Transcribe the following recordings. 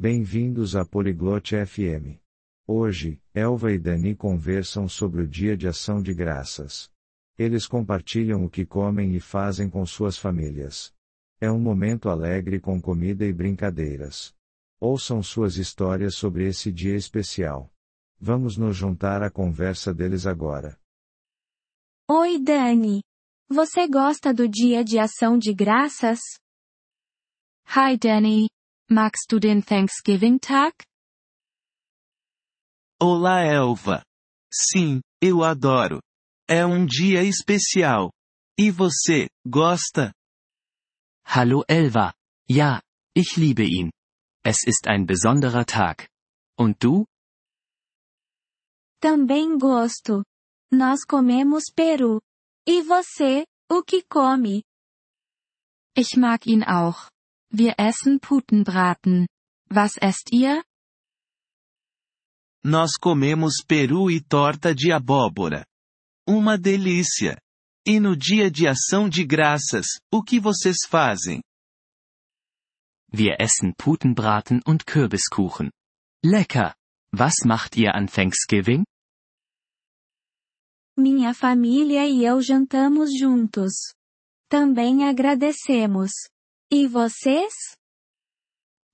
Bem-vindos à Poliglote FM. Hoje, Elva e Dani conversam sobre o Dia de Ação de Graças. Eles compartilham o que comem e fazem com suas famílias. É um momento alegre com comida e brincadeiras. Ouçam suas histórias sobre esse dia especial. Vamos nos juntar à conversa deles agora. Oi, Dani. Você gosta do Dia de Ação de Graças? Hi, Danny. Magst du den Thanksgiving-Tag? Olá, Elva. Sim, eu adoro. É um dia especial. E você, gosta? Hallo Elva. Ja, ich liebe ihn. Es ist ein besonderer Tag. Und du? Também gosto. Nós comemos peru. E você, o que come? Ich mag ihn auch. Wir essen Putenbraten. Was esst ihr? Nós comemos peru e torta de abóbora. Uma delícia! E no dia de ação de graças, o que vocês fazem? Wir essen Putenbraten und Kürbiskuchen. Lecker! Was macht ihr an Thanksgiving? Minha família e eu jantamos juntos. Também agradecemos. E vocês?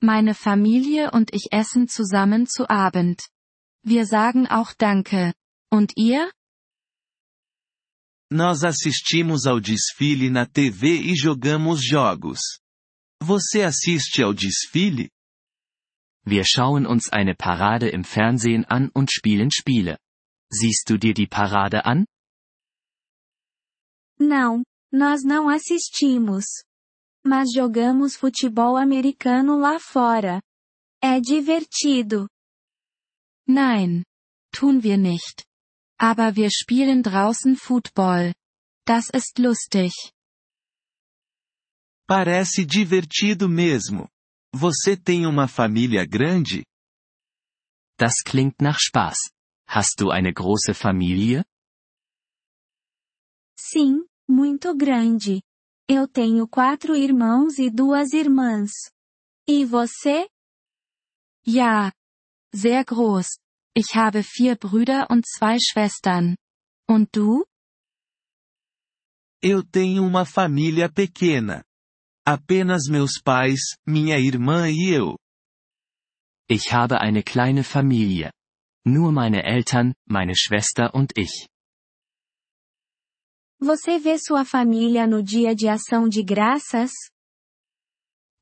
Meine Familie und ich essen zusammen zu Abend. Wir sagen auch Danke. Und ihr? Nós assistimos ao desfile na TV e jogamos jogos. Você assiste ao desfile? Wir schauen uns eine Parade im Fernsehen an und spielen Spiele. Siehst du dir die Parade an? Não, nós não assistimos. Mas jogamos futebol americano lá fora. É divertido. Nein. Tun wir nicht. Aber wir spielen draußen Football. Das ist lustig. Parece divertido mesmo. Você tem uma família grande? Das klingt nach Spaß. Hast du eine große Familie? Sim, muito grande. Eu tenho quatro irmãos e duas irmãs. E você? Ja. Sehr groß. Ich habe vier Brüder und zwei Schwestern. Und du? Eu tenho uma família pequena. Apenas meus pais, minha irmã e eu. Ich habe eine kleine Familie. Nur meine Eltern, meine Schwester und ich. Você vê sua família no dia de ação de graças?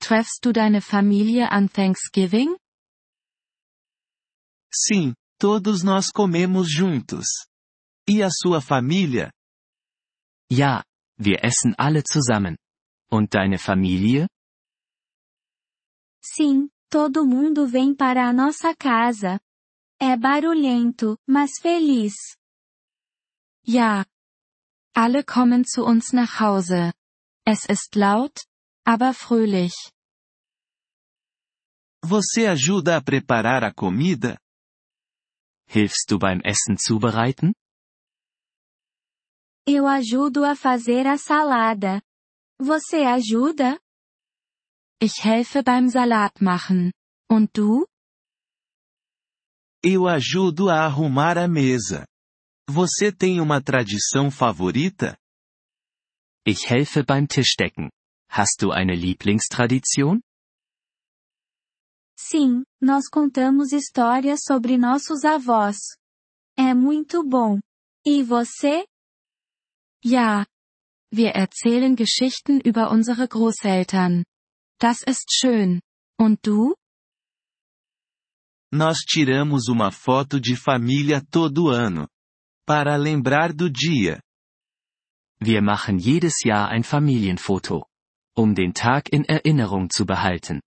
Treffst du deine Familie an Thanksgiving? Sim, todos nós comemos juntos. E a sua família? Ja, wir essen alle zusammen. Und deine Familie? Sim, todo mundo vem para a nossa casa. É barulhento, mas feliz. Ja, alle kommen zu uns nach Hause. Es ist laut, aber fröhlich. Você ajuda a preparar a comida? Hilfst du beim Essen zubereiten? Eu ajudo a fazer a salada. Você ajuda? Ich helfe beim Salat machen. Und du? Eu ajudo a arrumar a mesa. Você tem uma tradição favorita? Ich helfe beim Tischdecken. Hast du eine Lieblingstradition? Sim, nós contamos histórias sobre nossos avós. É muito bom. E você? Ja. Wir erzählen Geschichten über unsere Großeltern. Das ist schön. Und du? Nós tiramos uma foto de família todo ano. Para lembrar do dia. Wir machen jedes Jahr ein Familienfoto. Um den Tag in Erinnerung zu behalten.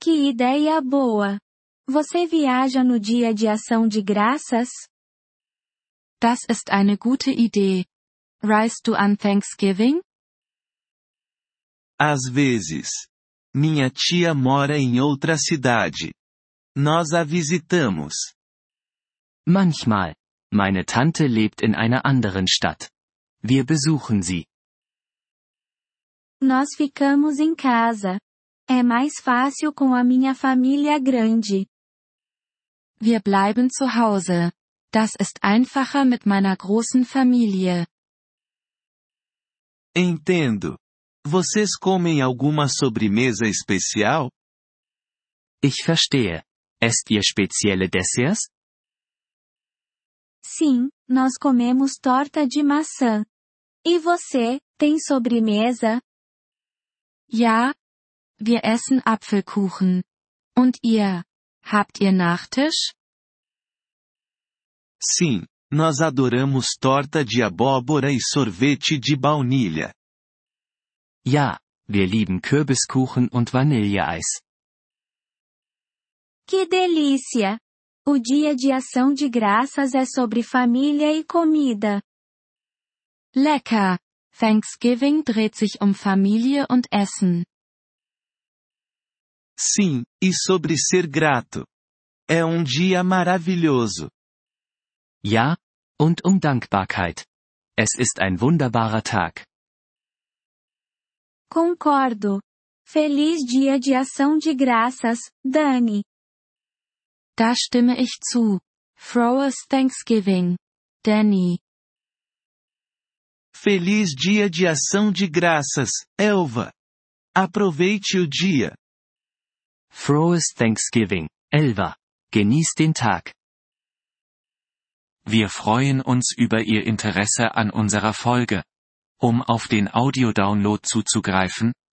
Que ideia boa! Você viaja no dia de ação de graças? Das ist eine gute Idee. Reist du an Thanksgiving? Às vezes. Minha tia mora em outra cidade. Nós a visitamos. Manchmal. Meine Tante lebt in einer anderen Stadt. Wir besuchen sie. Nós ficamos em casa. É mais fácil com a minha família grande. Wir bleiben zu Hause. Das ist einfacher mit meiner großen Familie. Entendo. Vocês comem alguma sobremesa especial? Ich verstehe. Esst ihr spezielle Desserts? Sim, nós comemos torta de maçã. E você, tem sobremesa? Ja. Wir essen Apfelkuchen. Und ihr? Habt ihr Nachtisch? Sim, nós adoramos torta de abóbora e sorvete de baunilha. Ja, wir lieben Kürbiskuchen und Vanilleeis. Que delícia! O dia de ação de graças é sobre família e comida. Lecker! Thanksgiving dreht sich um Familie und Essen. Sim, e sobre ser grato. É um dia maravilhoso. Ja, und um Dankbarkeit. Es ist ein wunderbarer Tag. Concordo. Feliz dia de ação de graças, Dani. Da stimme ich zu. Frohes Thanksgiving. Danny. Feliz dia de ação de graças, Elva. Aproveite o dia. Frohes Thanksgiving, Elva. Genieß den Tag. Wir freuen uns über Ihr Interesse an unserer Folge. Um auf den Audiodownload zuzugreifen,